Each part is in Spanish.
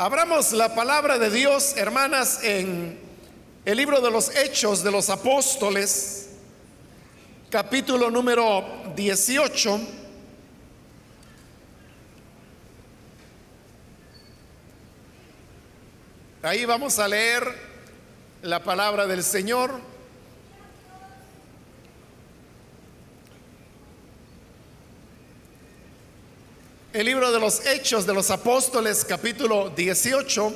Abramos la palabra de Dios, hermanas, en el libro de los Hechos de los Apóstoles, capítulo número 18. Ahí vamos a leer la palabra del Señor. El libro de los Hechos de los Apóstoles, capítulo 18,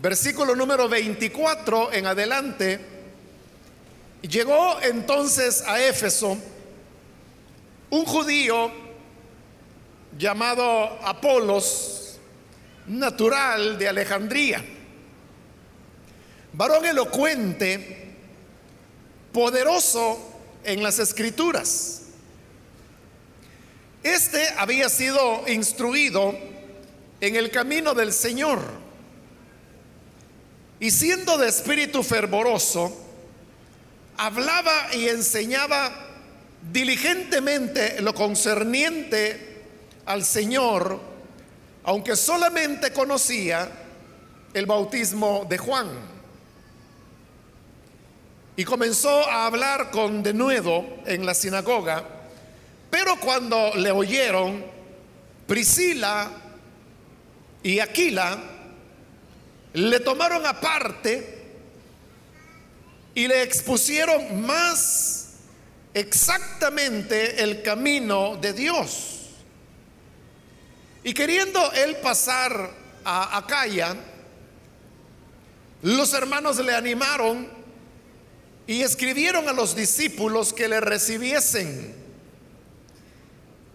versículo número 24 en adelante. Llegó entonces a Éfeso un judío llamado Apolos, natural de Alejandría, varón elocuente, poderoso en las escrituras este había sido instruido en el camino del Señor y siendo de espíritu fervoroso, hablaba y enseñaba diligentemente lo concerniente al Señor, aunque solamente conocía el bautismo de Juan. Y comenzó a hablar con denuedo en la sinagoga pero cuando le oyeron, Priscila y Aquila le tomaron aparte y le expusieron más exactamente el camino de Dios. Y queriendo él pasar a Acaya, los hermanos le animaron y escribieron a los discípulos que le recibiesen.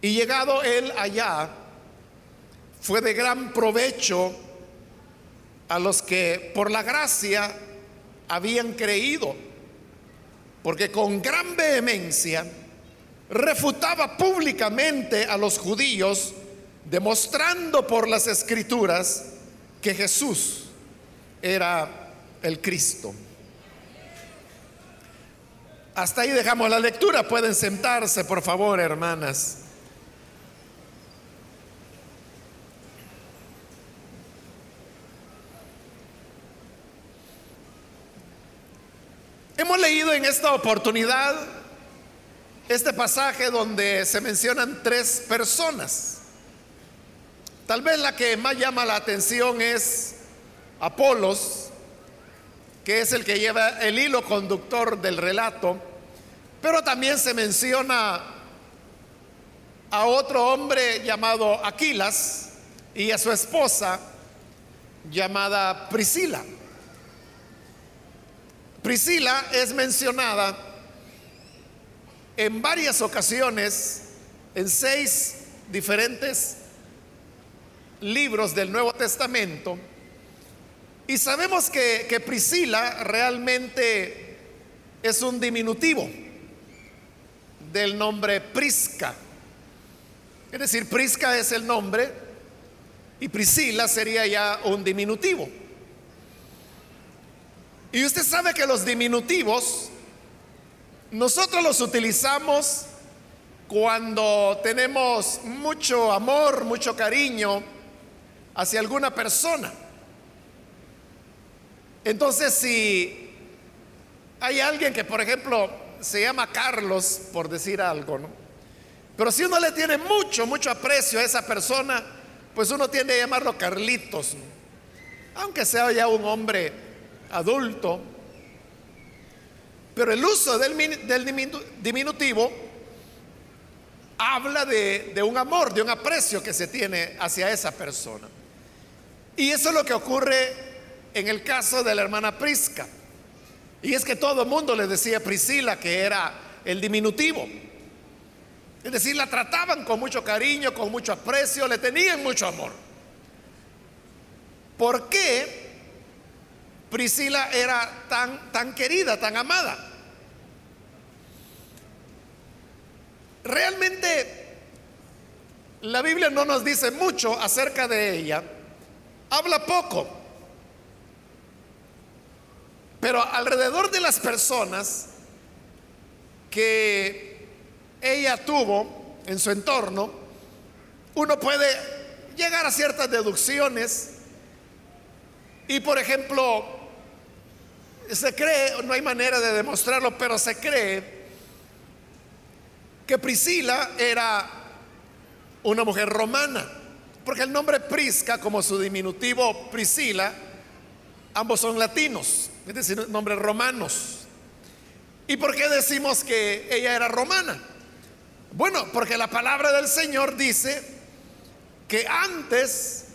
Y llegado él allá, fue de gran provecho a los que por la gracia habían creído, porque con gran vehemencia refutaba públicamente a los judíos, demostrando por las escrituras que Jesús era el Cristo. Hasta ahí dejamos la lectura. Pueden sentarse, por favor, hermanas. Hemos leído en esta oportunidad este pasaje donde se mencionan tres personas. Tal vez la que más llama la atención es Apolos, que es el que lleva el hilo conductor del relato, pero también se menciona a otro hombre llamado Aquilas y a su esposa llamada Priscila. Priscila es mencionada en varias ocasiones en seis diferentes libros del Nuevo Testamento y sabemos que, Priscila realmente es un diminutivo del nombre Prisca. Es decir, Prisca es el nombre y Priscila sería ya un diminutivo. Y usted sabe que los diminutivos nosotros los utilizamos cuando tenemos mucho amor, mucho cariño hacia alguna persona. Entonces, si hay alguien que, por ejemplo, se llama Carlos, por decir algo, ¿no? Pero si uno le tiene mucho, mucho aprecio a esa persona, pues uno tiende a llamarlo Carlitos, aunque sea ya un hombre adulto, pero el uso del, diminutivo habla de, de, un amor, de un aprecio que se tiene hacia esa persona. Y eso es lo que ocurre en el caso de la hermana Prisca. Y es que todo el mundo le decía Priscila que era el diminutivo. Es decir, la trataban con mucho cariño, con mucho aprecio, le tenían mucho amor. ¿Por qué? Priscila era tan, tan querida, tan amada. Realmente la Biblia no nos dice mucho acerca de ella, habla poco, pero alrededor de las personas que ella tuvo en su entorno, uno puede llegar a ciertas deducciones. Y por ejemplo, se cree, no hay manera de demostrarlo, pero se cree que Priscila era una mujer romana, porque el nombre Prisca, como su diminutivo Priscila, ambos son latinos, es decir, nombres romanos. ¿Y por qué decimos que ella era romana? Bueno, porque la palabra del Señor dice que antes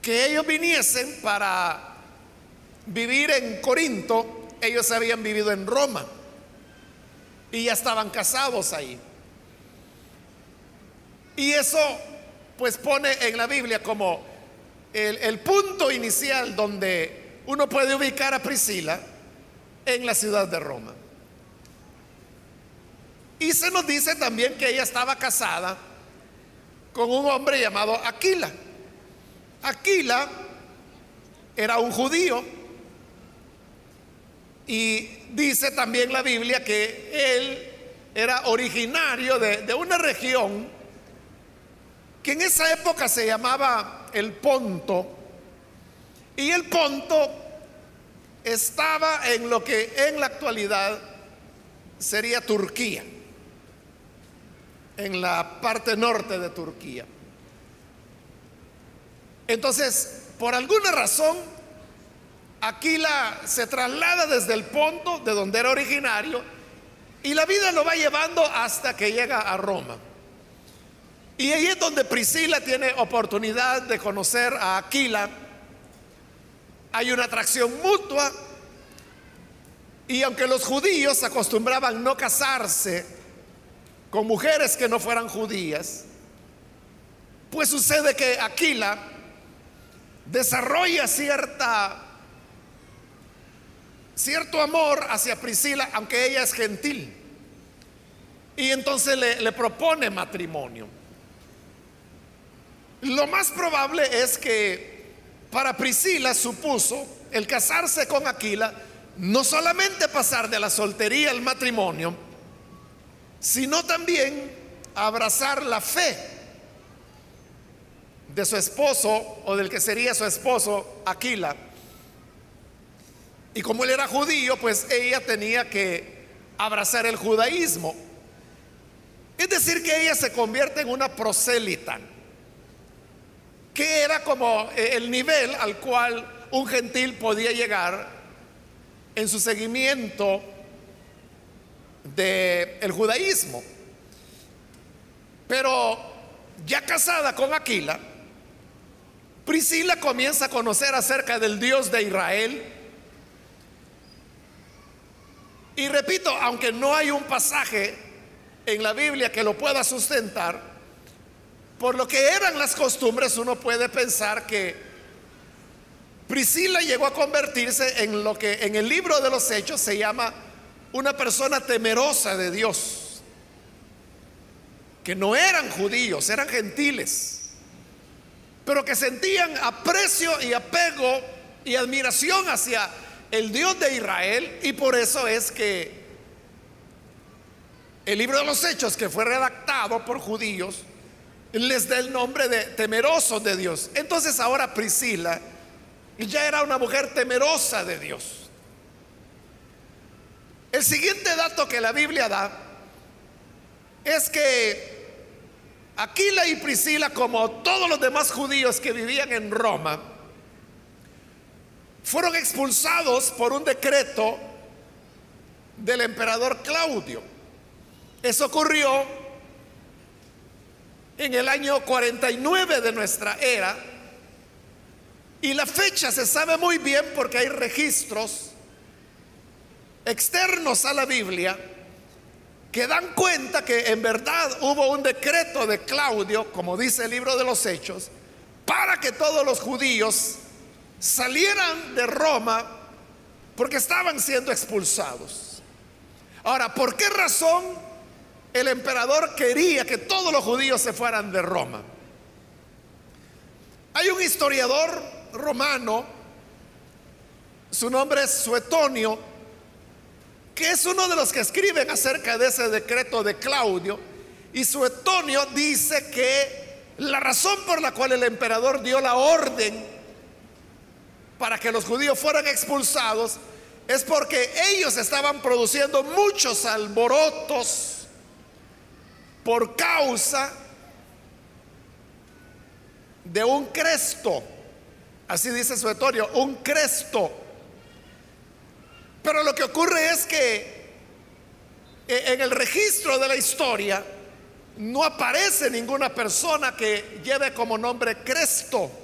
que ellos viniesen para vivir en Corinto, ellos habían vivido en Roma y ya estaban casados ahí. Y eso pues pone en la Biblia como el, el, punto inicial donde uno puede ubicar a Priscila en la ciudad de Roma. Y se nos dice también que ella estaba casada con un hombre llamado Aquila. Aquila era un judío y dice también la Biblia que él era originario de, una región que en esa época se llamaba el Ponto y el Ponto estaba en lo que en la actualidad sería Turquía en la parte norte de Turquía. Entonces, por alguna razón, Aquila se traslada desde el Ponto, de donde era originario, y la vida lo va llevando hasta que llega a Roma. Y ahí es donde Priscila tiene oportunidad de conocer a Aquila. Hay una atracción mutua. Y aunque los judíos acostumbraban no casarse con mujeres que no fueran judías, pues sucede que Aquila desarrolla cierta cierto amor hacia Priscila, aunque ella es gentil. Y entonces le, propone matrimonio. Lo más probable es que para Priscila supuso el casarse con Aquila no solamente pasar de la soltería al matrimonio, sino también abrazar la fe de su esposo o del que sería su esposo Aquila. Y como él era judío, pues ella tenía que abrazar el judaísmo. Es decir, que ella se convierte en una prosélita, que era como el nivel al cual un gentil podía llegar en su seguimiento del judaísmo. Pero ya casada con Aquila, Priscila comienza a conocer acerca del Dios de Israel. Y repito, aunque no hay un pasaje en la Biblia que lo pueda sustentar, por lo que eran las costumbres, uno puede pensar que Priscila llegó a convertirse en lo que en el libro de los Hechos se llama una persona temerosa de Dios, que no eran judíos, eran gentiles, pero que sentían aprecio y apego y admiración hacia el Dios de Israel y por eso es que el libro de los Hechos, que fue redactado por judíos, les da el nombre de temerosos de Dios. Entonces ahora Priscila ya era una mujer temerosa de Dios. El siguiente dato que la Biblia da es que Aquila y Priscila, como todos los demás judíos que vivían en Roma, fueron expulsados por un decreto del emperador Claudio. Eso ocurrió en el año 49 de nuestra era y la fecha se sabe muy bien porque hay registros externos a la Biblia que dan cuenta que en verdad hubo un decreto de Claudio, como dice el libro de los Hechos, para que todos los judíos salieran de Roma porque estaban siendo expulsados. Ahora, ¿por qué razón el emperador quería que todos los judíos se fueran de Roma? Hay un historiador romano, su nombre es Suetonio, que es uno de los que escriben acerca de ese decreto de Claudio. Y Suetonio dice que la razón por la cual el emperador dio la orden para que los judíos fueran expulsados es porque ellos estaban produciendo muchos alborotos por causa de un cresto. Así dice Suetorio, un cresto. Pero lo que ocurre es que eh, en el registro de la historia no aparece ninguna persona que lleve como nombre Cresto.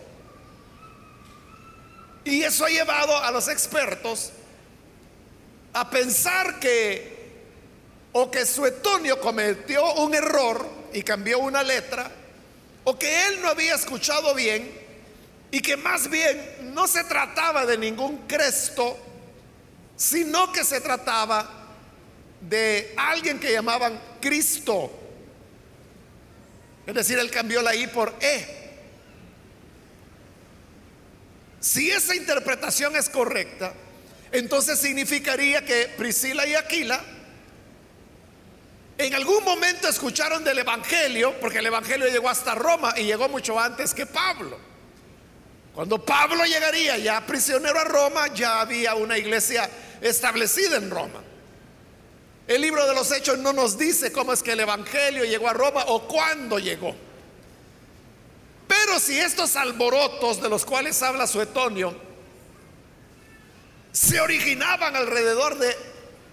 Y eso ha llevado a los expertos a pensar que o que Suetonio cometió un error y cambió una letra, o que él no había escuchado bien y que más bien no se trataba de ningún Cresto, sino que se trataba de alguien que llamaban Cristo. Es decir, él cambió la I por E. Si esa interpretación es correcta, entonces significaría que Priscila y Aquila en algún momento escucharon del Evangelio, porque el Evangelio llegó hasta Roma y llegó mucho antes que Pablo. Cuando Pablo llegaría ya prisionero a Roma, ya había una iglesia establecida en Roma. El libro de los Hechos no nos dice cómo es que el Evangelio llegó a Roma o cuándo llegó. Pero si estos alborotos de los cuales habla Suetonio se originaban alrededor de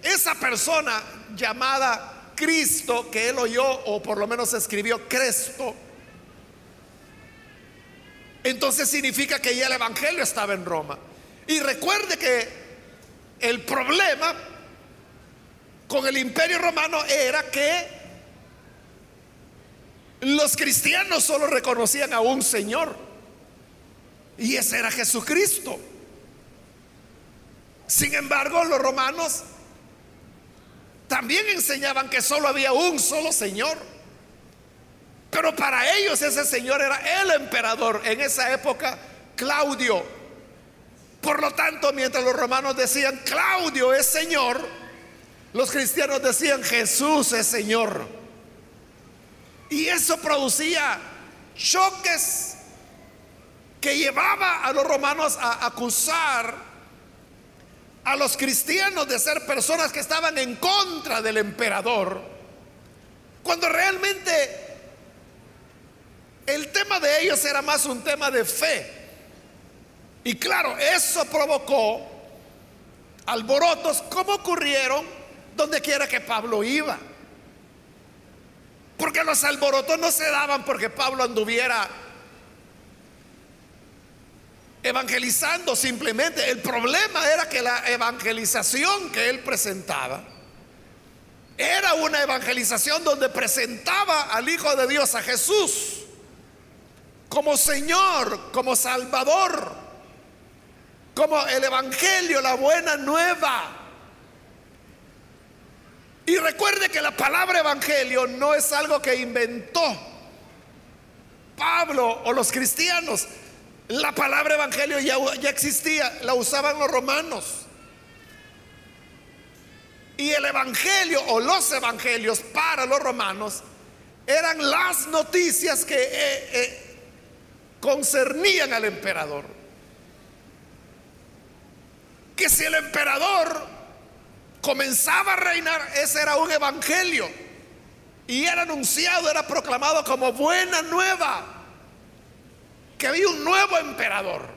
esa persona llamada Cristo que él oyó o por lo menos escribió Cresto, entonces significa que ya el Evangelio estaba en Roma. Y recuerde que el problema con el imperio romano era que los cristianos solo reconocían a un Señor. Y ese era Jesucristo. Sin embargo, los romanos también enseñaban que solo había un solo Señor. Pero para ellos ese Señor era el emperador. En esa época, Claudio. Por lo tanto, mientras los romanos decían, Claudio es Señor, los cristianos decían, Jesús es Señor. Y eso producía choques que llevaba a los romanos a acusar a los cristianos de ser personas que estaban en contra del emperador, cuando realmente el tema de ellos era más un tema de fe. Y claro, eso provocó alborotos como ocurrieron donde quiera que Pablo iba. Porque los alborotos no se daban porque Pablo anduviera evangelizando simplemente. El problema era que la evangelización que él presentaba era una evangelización donde presentaba al Hijo de Dios, a Jesús, como Señor, como Salvador, como el Evangelio, la buena nueva. Y recuerde que la palabra evangelio no es algo que inventó Pablo o los cristianos. La palabra evangelio ya, existía, la usaban los romanos. Y el evangelio o los evangelios para los romanos eran las noticias que eh, eh, concernían al emperador. Que si el emperador comenzaba a reinar, ese era un evangelio. Y era anunciado, era proclamado como buena nueva. Que había un nuevo emperador.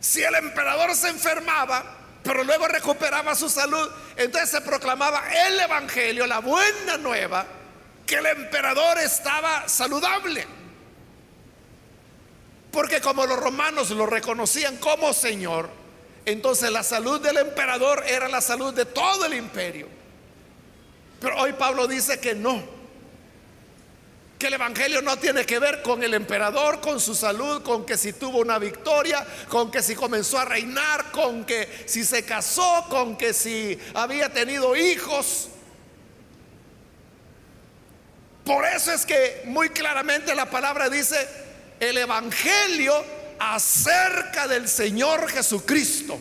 Si el emperador se enfermaba, pero luego recuperaba su salud, entonces se proclamaba el evangelio, la buena nueva, que el emperador estaba saludable. Porque como los romanos lo reconocían como Señor, entonces la salud del emperador era la salud de todo el imperio. Pero hoy Pablo dice que no, que el Evangelio no tiene que ver con el emperador, con su salud, con que si tuvo una victoria, con que si comenzó a reinar, con que si se casó, con que si había tenido hijos. Por eso es que muy claramente la palabra dice, el Evangelio acerca del Señor Jesucristo,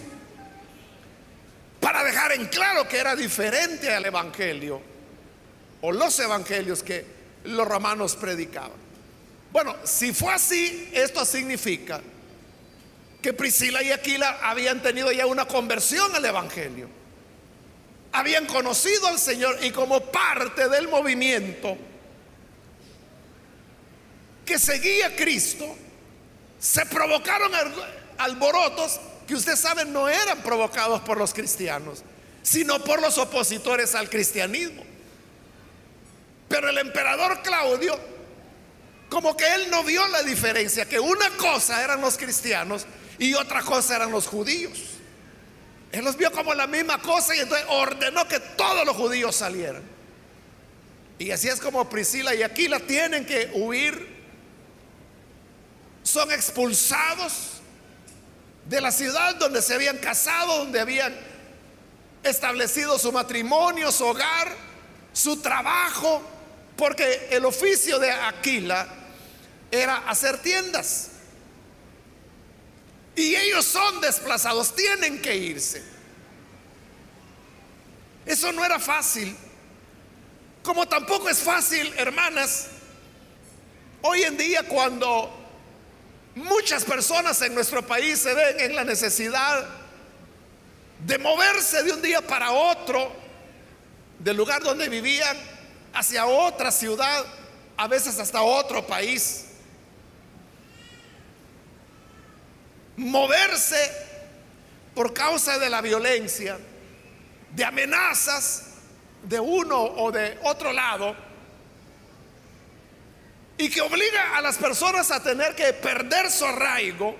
para dejar en claro que era diferente al Evangelio o los Evangelios que los romanos predicaban. Bueno, si fue así, esto significa que Priscila y Aquila habían tenido ya una conversión al Evangelio. Habían conocido al Señor y como parte del movimiento que seguía a Cristo, se provocaron alborotos que usted sabe no eran provocados por los cristianos, sino por los opositores al cristianismo. Pero el emperador Claudio, como que él no vio la diferencia, que una cosa eran los cristianos y otra cosa eran los judíos. Él los vio como la misma cosa y entonces ordenó que todos los judíos salieran. Y así es como Priscila y Aquila tienen que huir. Son expulsados de la ciudad donde se habían casado, donde habían establecido su matrimonio, su hogar, su trabajo, porque el oficio de Aquila era hacer tiendas. Y ellos son desplazados, tienen que irse. Eso no era fácil. Como tampoco es fácil, hermanas, hoy en día cuando muchas personas en nuestro país se ven en la necesidad de moverse de un día para otro, del lugar donde vivían, hacia otra ciudad, a veces hasta otro país. moverse por causa de la violencia, de amenazas de uno o de otro lado, y que obliga a las personas a tener que perder su arraigo,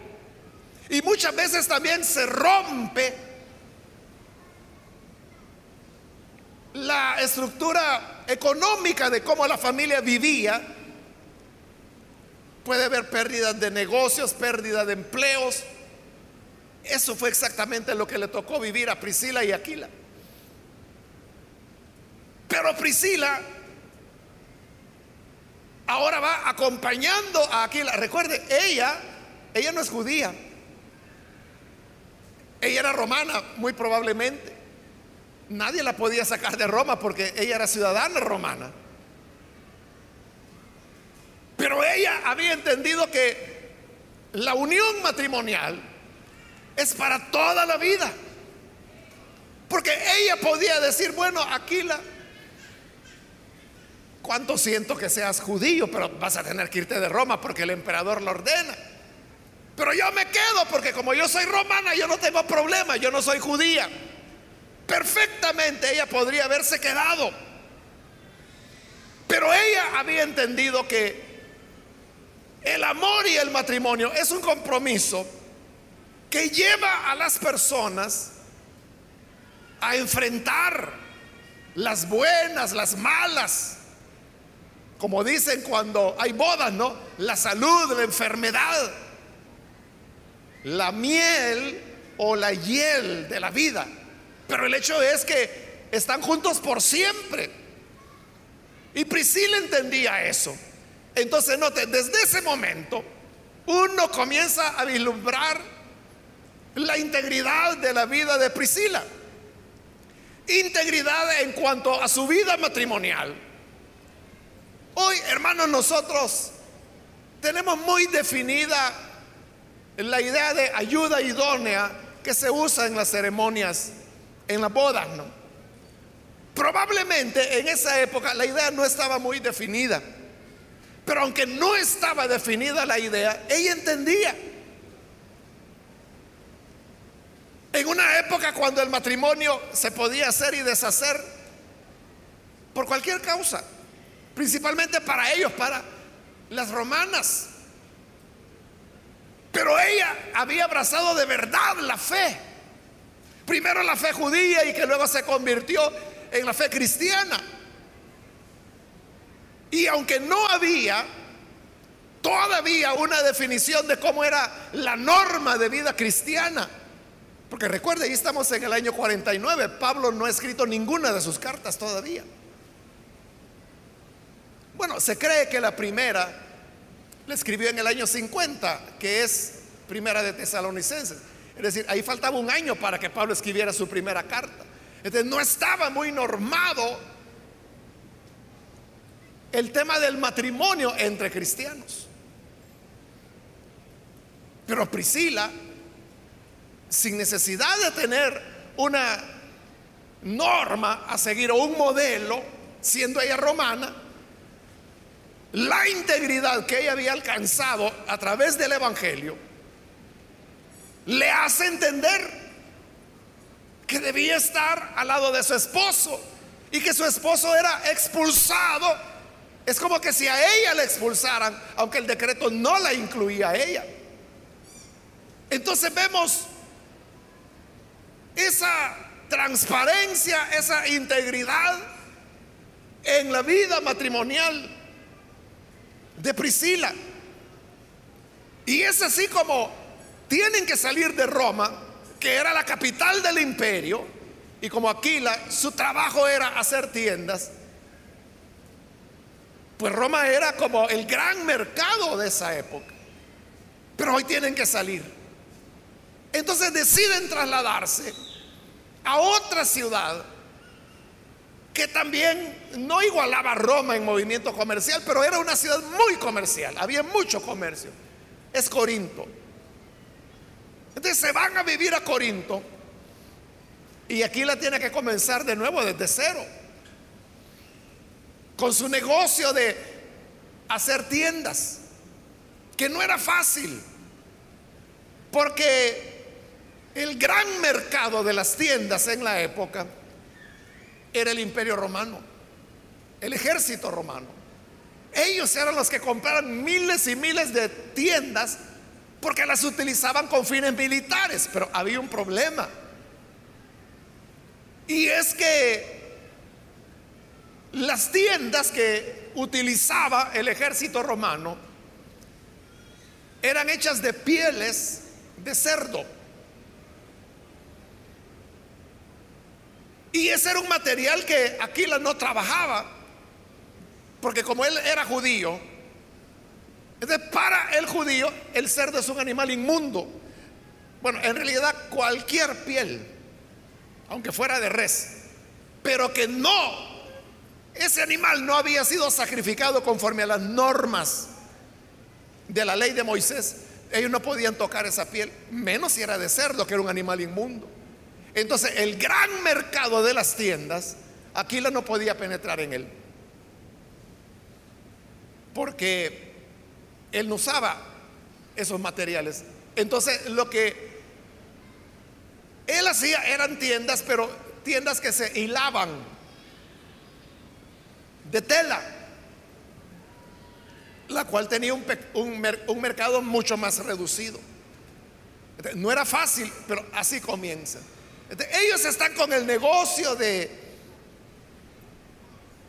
y muchas veces también se rompe la estructura económica de cómo la familia vivía, Puede haber pérdidas de negocios, pérdida de empleos. Eso fue exactamente lo que le tocó vivir a Priscila y Aquila. Pero Priscila ahora va acompañando a Aquila. Recuerde, ella, ella no es judía. Ella era romana, muy probablemente. Nadie la podía sacar de Roma porque ella era ciudadana romana. Pero ella había entendido que la unión matrimonial es para toda la vida. Porque ella podía decir, bueno, Aquila, cuánto siento que seas judío, pero vas a tener que irte de Roma porque el emperador lo ordena. Pero yo me quedo porque como yo soy romana, yo no tengo problema, yo no soy judía. Perfectamente ella podría haberse quedado. Pero ella había entendido que el amor y el matrimonio es un compromiso que lleva a las personas a enfrentar las buenas, las malas, como dicen cuando hay bodas, ¿no? La salud, la enfermedad, la miel o la hiel de la vida. Pero el hecho es que están juntos por siempre. Y Priscila entendía eso. Entonces, note, desde ese momento uno comienza a vislumbrar la integridad de la vida de Priscila. Integridad en cuanto a su vida matrimonial. Hoy, hermanos, nosotros tenemos muy definida la idea de ayuda idónea que se usa en las ceremonias, en las bodas, ¿no? Probablemente en esa época la idea no estaba muy definida. Pero aunque no estaba definida la idea, ella entendía. En una época cuando el matrimonio se podía hacer y deshacer por cualquier causa, principalmente para ellos, para las romanas. Pero ella había abrazado de verdad la fe. Primero la fe judía y que luego se convirtió en la fe cristiana. Y aunque no había todavía una definición de cómo era la norma de vida cristiana, porque recuerde, ahí estamos en el año 49, Pablo no ha escrito ninguna de sus cartas todavía. Bueno, se cree que la primera la escribió en el año 50, que es primera de Tesalonicenses. Es decir, ahí faltaba un año para que Pablo escribiera su primera carta. Entonces no estaba muy normado el tema del matrimonio entre cristianos. Pero Priscila sin necesidad de tener una norma a seguir o un modelo, siendo ella romana, la integridad que ella había alcanzado a través del Evangelio, le hace entender que debía estar al lado de su esposo y que su esposo era expulsado. Es como que si a ella le expulsaran, aunque el decreto no la incluía a ella. Entonces vemos esa transparencia, esa integridad en la vida matrimonial de Priscila. Y es así como tienen que salir de Roma, que era la capital del imperio, y como Aquila, su trabajo era hacer tiendas, pues Roma era como el gran mercado de esa época. Pero hoy tienen que salir. Entonces deciden trasladarse a otra ciudad que también no igualaba a Roma en movimiento comercial, pero era una ciudad muy comercial, había mucho comercio. Es Corinto. Entonces se van a vivir a Corinto y aquí la tiene que comenzar de nuevo desde cero, con su negocio de hacer tiendas, que no era fácil, porque el gran mercado de las tiendas en la época era el imperio romano, el ejército romano. Ellos eran los que compraban miles y miles de tiendas porque las utilizaban con fines militares, pero había un problema. Y es que las tiendas que utilizaba el ejército romano eran hechas de pieles de cerdo. Y ese era un material que Aquila no trabajaba, porque como él era judío, entonces, para el judío, el cerdo es un animal inmundo. Bueno, en realidad cualquier piel, aunque fuera de res, pero que no, ese animal no había sido sacrificado conforme a las normas de la ley de Moisés, ellos no podían tocar esa piel, menos si era de cerdo, que era un animal inmundo. Entonces, el gran mercado de las tiendas, Aquila no podía penetrar en él. Porque él no usaba esos materiales. Entonces lo que él hacía eran tiendas, pero tiendas que se hilaban de tela, la cual tenía un, mercado mucho más reducido. No era fácil, pero así comienza. Ellos están con el negocio de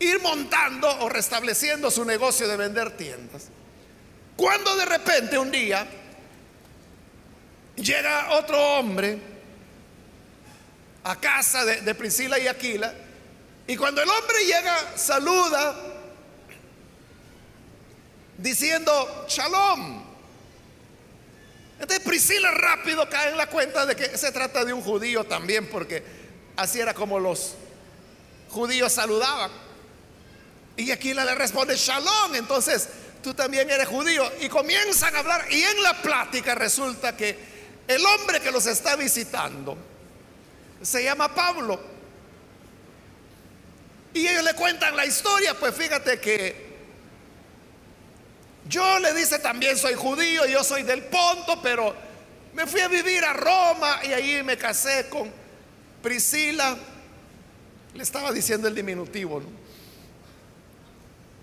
ir montando o restableciendo su negocio de vender tiendas. Cuando de repente un día llega otro hombre a casa de, Priscila y Aquila, y cuando el hombre llega, saluda diciendo, shalom. Entonces Priscila rápido cae en la cuenta de que se trata de un judío también, porque así era como los judíos saludaban. Y Aquila le responde, shalom. Entonces tú también eres judío. Y comienzan a hablar y en la plática resulta que el hombre que los está visitando se llama Pablo. Y ellos le cuentan la historia, pues fíjate que yo le dice también soy judío, yo soy del Ponto, pero me fui a vivir a Roma y ahí me casé con Priscila. Le estaba diciendo el diminutivo, ¿no?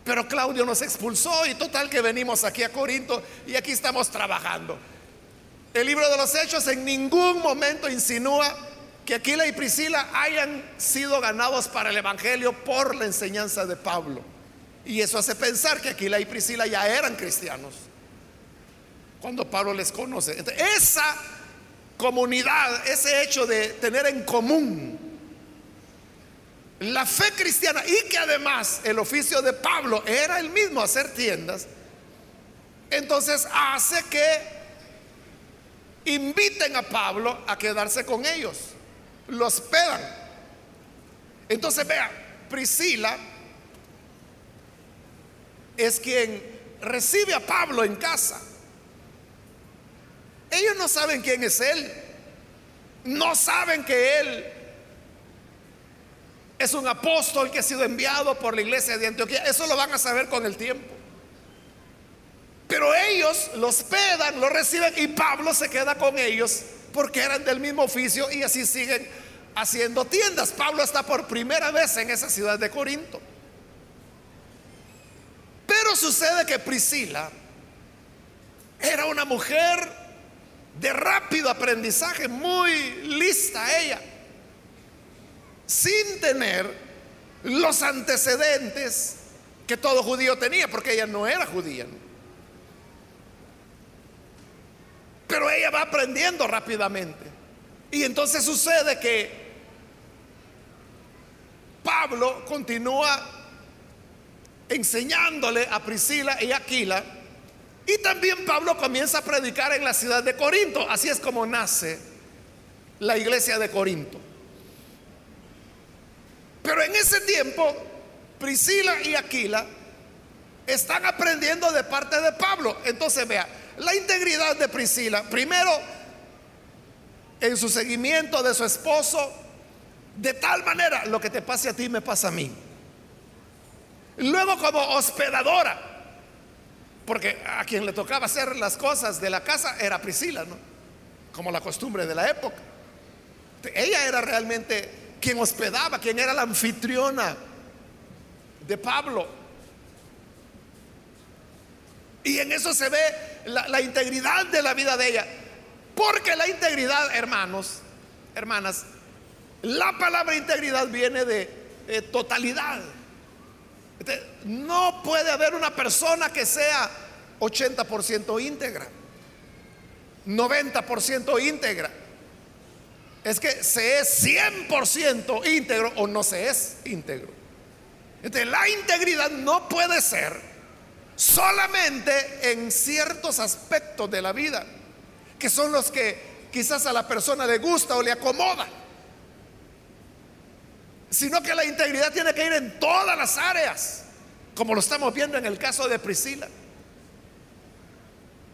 Pero Claudio nos expulsó y total que venimos aquí a Corinto y aquí estamos trabajando. El libro de los Hechos en ningún momento insinúa que Aquila y Priscila hayan sido ganados para el Evangelio por la enseñanza de Pablo. Y eso hace pensar que Aquila y Priscila ya eran cristianos cuando Pablo les conoce. esa comunidad, ese hecho de tener en común la fe cristiana y que además el oficio de Pablo era el mismo hacer tiendas, entonces hace que inviten a Pablo a quedarse con ellos, los pedan. Entonces vea, Priscila es quien recibe a Pablo en casa. Ellos no saben quién es él. No saben que Él es un apóstol que ha sido enviado por la iglesia de Antioquía. Eso lo van a saber con el tiempo. Pero ellos lo hospedan, lo reciben y Pablo se queda con ellos porque eran del mismo oficio y así siguen haciendo tiendas. Pablo está por primera vez en esa ciudad de Corinto. Sucede que Priscila era una mujer de rápido aprendizaje, muy lista ella, sin tener los antecedentes que todo judío tenía, porque ella no era judía. Pero ella va aprendiendo rápidamente. Y entonces sucede que Pablo continúa enseñándole a Priscila y Aquila y también Pablo comienza a predicar en la ciudad de Corinto. Así es como nace la iglesia de Corinto. Pero en ese tiempo, Priscila y Aquila están aprendiendo de parte de Pablo. Entonces, vea, la integridad de Priscila, primero, en su seguimiento de su esposo, de tal manera, lo que te pase a ti me pasa a mí. Luego como hospedadora, porque a quien le tocaba hacer las cosas de la casa era Priscila, ¿no? Como la costumbre de la época. Ella era realmente quien hospedaba, quien era la anfitriona de Pablo. Y en eso se ve la, integridad de la vida de ella. Porque la integridad, hermanos, hermanas, la palabra integridad viene de totalidad. Este, no puede haber una persona que sea 80% íntegra, 90% íntegra. Es que se es 100% íntegro o no se es íntegro. Entonces, la integridad no puede ser solamente en ciertos aspectos de la vida, que son los que quizás a la persona le gusta o le acomoda sino que la integridad tiene que ir en todas las áreas, como lo estamos viendo en el caso de Priscila,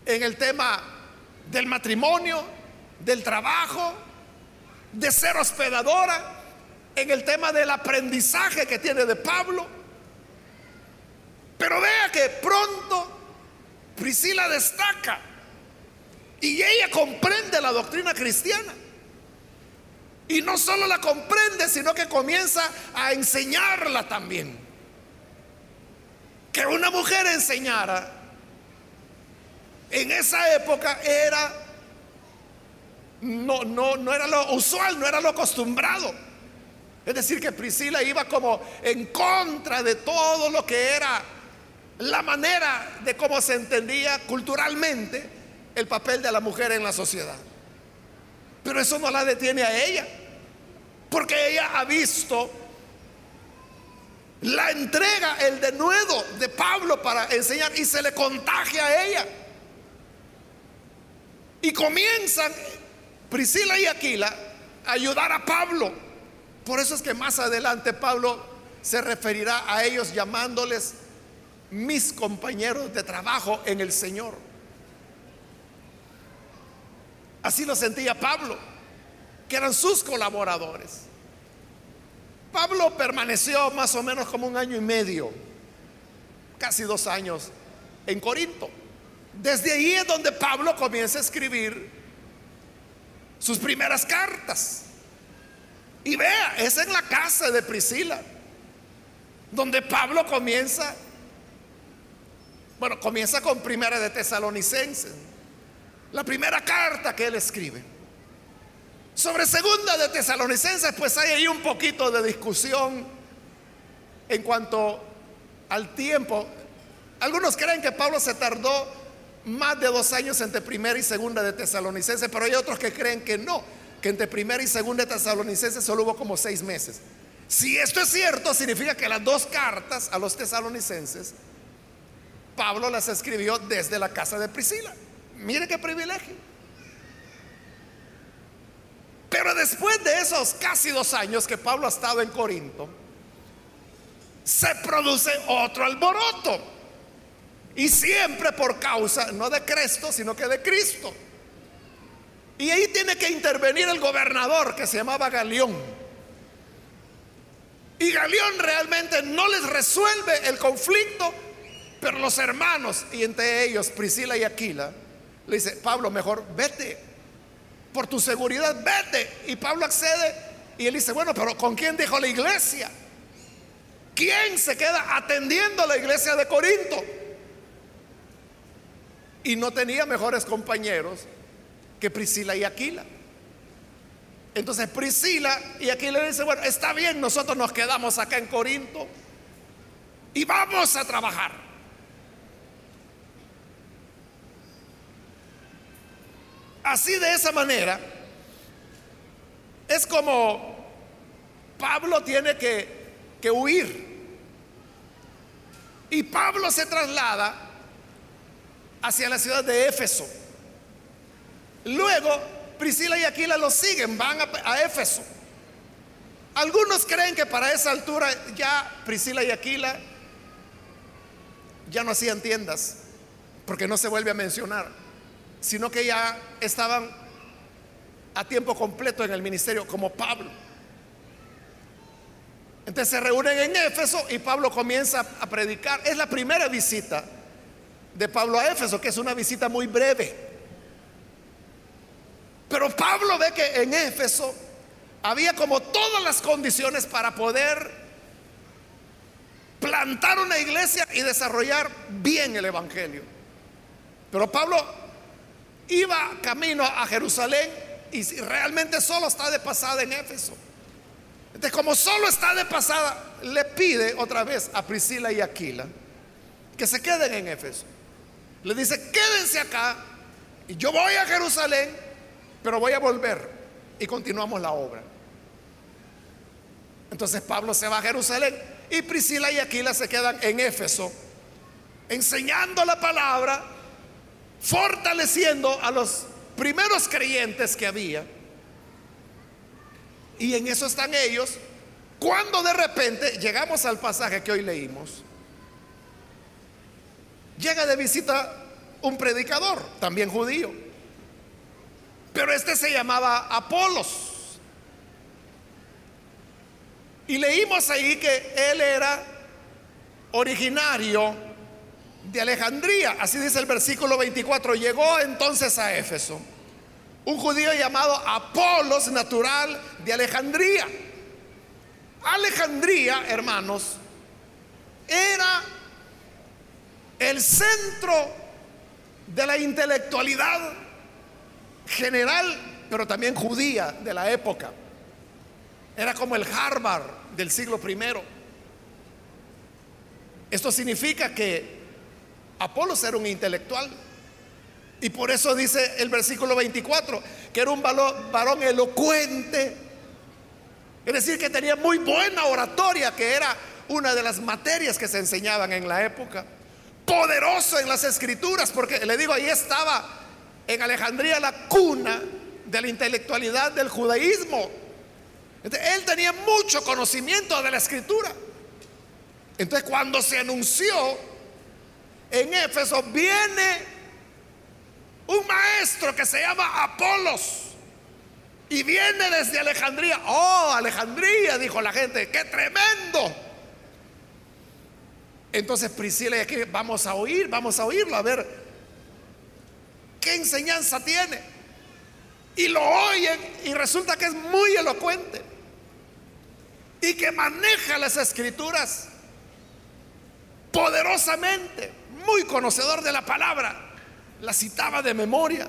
en el tema del matrimonio, del trabajo, de ser hospedadora, en el tema del aprendizaje que tiene de Pablo. Pero vea que pronto Priscila destaca y ella comprende la doctrina cristiana. Y no solo la comprende, sino que comienza a enseñarla también. Que una mujer enseñara en esa época era no, no, no era lo usual, no era lo acostumbrado. Es decir, que Priscila iba como en contra de todo lo que era la manera de cómo se entendía culturalmente el papel de la mujer en la sociedad. Pero eso no la detiene a ella. Porque ella ha visto la entrega, el denuedo de Pablo para enseñar y se le contagia a ella. Y comienzan Priscila y Aquila a ayudar a Pablo. Por eso es que más adelante Pablo se referirá a ellos llamándoles mis compañeros de trabajo en el Señor. Así lo sentía Pablo, que eran sus colaboradores. Pablo permaneció más o menos como un año y medio, casi dos años, en Corinto. Desde ahí es donde Pablo comienza a escribir sus primeras cartas. Y vea, es en la casa de Priscila, donde Pablo comienza, bueno, comienza con primera de Tesalonicenses la primera carta que él escribe. Sobre segunda de Tesalonicenses, pues hay ahí un poquito de discusión en cuanto al tiempo. Algunos creen que Pablo se tardó más de dos años entre primera y segunda de Tesalonicenses, pero hay otros que creen que no, que entre primera y segunda de Tesalonicenses solo hubo como seis meses. Si esto es cierto, significa que las dos cartas a los tesalonicenses, Pablo las escribió desde la casa de Priscila. Mire qué privilegio. Pero después de esos casi dos años que Pablo ha estado en Corinto, se produce otro alboroto. Y siempre por causa, no de Cristo, sino que de Cristo. Y ahí tiene que intervenir el gobernador que se llamaba Galeón. Y Galeón realmente no les resuelve el conflicto, pero los hermanos, y entre ellos Priscila y Aquila, le dice, Pablo, mejor vete, por tu seguridad, vete. Y Pablo accede y él dice, bueno, pero ¿con quién dijo la iglesia? ¿Quién se queda atendiendo la iglesia de Corinto? Y no tenía mejores compañeros que Priscila y Aquila. Entonces Priscila y Aquila le dice, bueno, está bien, nosotros nos quedamos acá en Corinto y vamos a trabajar. Así de esa manera es como Pablo tiene que, que huir. Y Pablo se traslada hacia la ciudad de Éfeso. Luego, Priscila y Aquila lo siguen, van a, Éfeso. Algunos creen que para esa altura ya Priscila y Aquila ya no hacían tiendas, porque no se vuelve a mencionar, sino que ya estaban a tiempo completo en el ministerio, como Pablo. Entonces se reúnen en Éfeso y Pablo comienza a predicar. Es la primera visita de Pablo a Éfeso, que es una visita muy breve. Pero Pablo ve que en Éfeso había como todas las condiciones para poder plantar una iglesia y desarrollar bien el Evangelio. Pero Pablo iba camino a Jerusalén y realmente solo está de pasada en Éfeso. Entonces, como solo está de pasada, le pide otra vez a Priscila y Aquila que se queden en Éfeso. Le dice, quédense acá y yo voy a Jerusalén, pero voy a volver y continuamos la obra. Entonces Pablo se va a Jerusalén y Priscila y Aquila se quedan en Éfeso, enseñando la palabra, fortaleciendo a los primeros creyentes que había. Y en eso están ellos, cuando de repente llegamos al pasaje que hoy leímos. Llega de visita un predicador, también judío. Pero este se llamaba Apolos. Y leímos ahí que él era originario de Alejandría. Así dice el versículo 24. Llegó entonces a Éfeso un judío llamado Apolos, natural de Alejandría. Alejandría, hermanos, era el centro de la intelectualidad general, pero también judía de la época. Era como el Harvard del siglo I. Esto significa que Apolos era un intelectual. Y por eso dice el versículo 24, que era un varón elocuente. Es decir, que tenía muy buena oratoria, que era una de las materias que se enseñaban en la época poderoso en las escrituras, porque le digo, ahí estaba en Alejandría la cuna de la intelectualidad del judaísmo. él tenía mucho conocimiento de la escritura. Entonces cuando se anunció en Éfeso, viene un maestro que se llama Apolos. Y viene desde Alejandría. Oh, Alejandría, dijo la gente, qué tremendo. Entonces Priscila y aquí vamos a oír, vamos a oírlo, a ver qué enseñanza tiene. Y lo oyen y resulta que es muy elocuente y que maneja las escrituras poderosamente, muy conocedor de la palabra, la citaba de memoria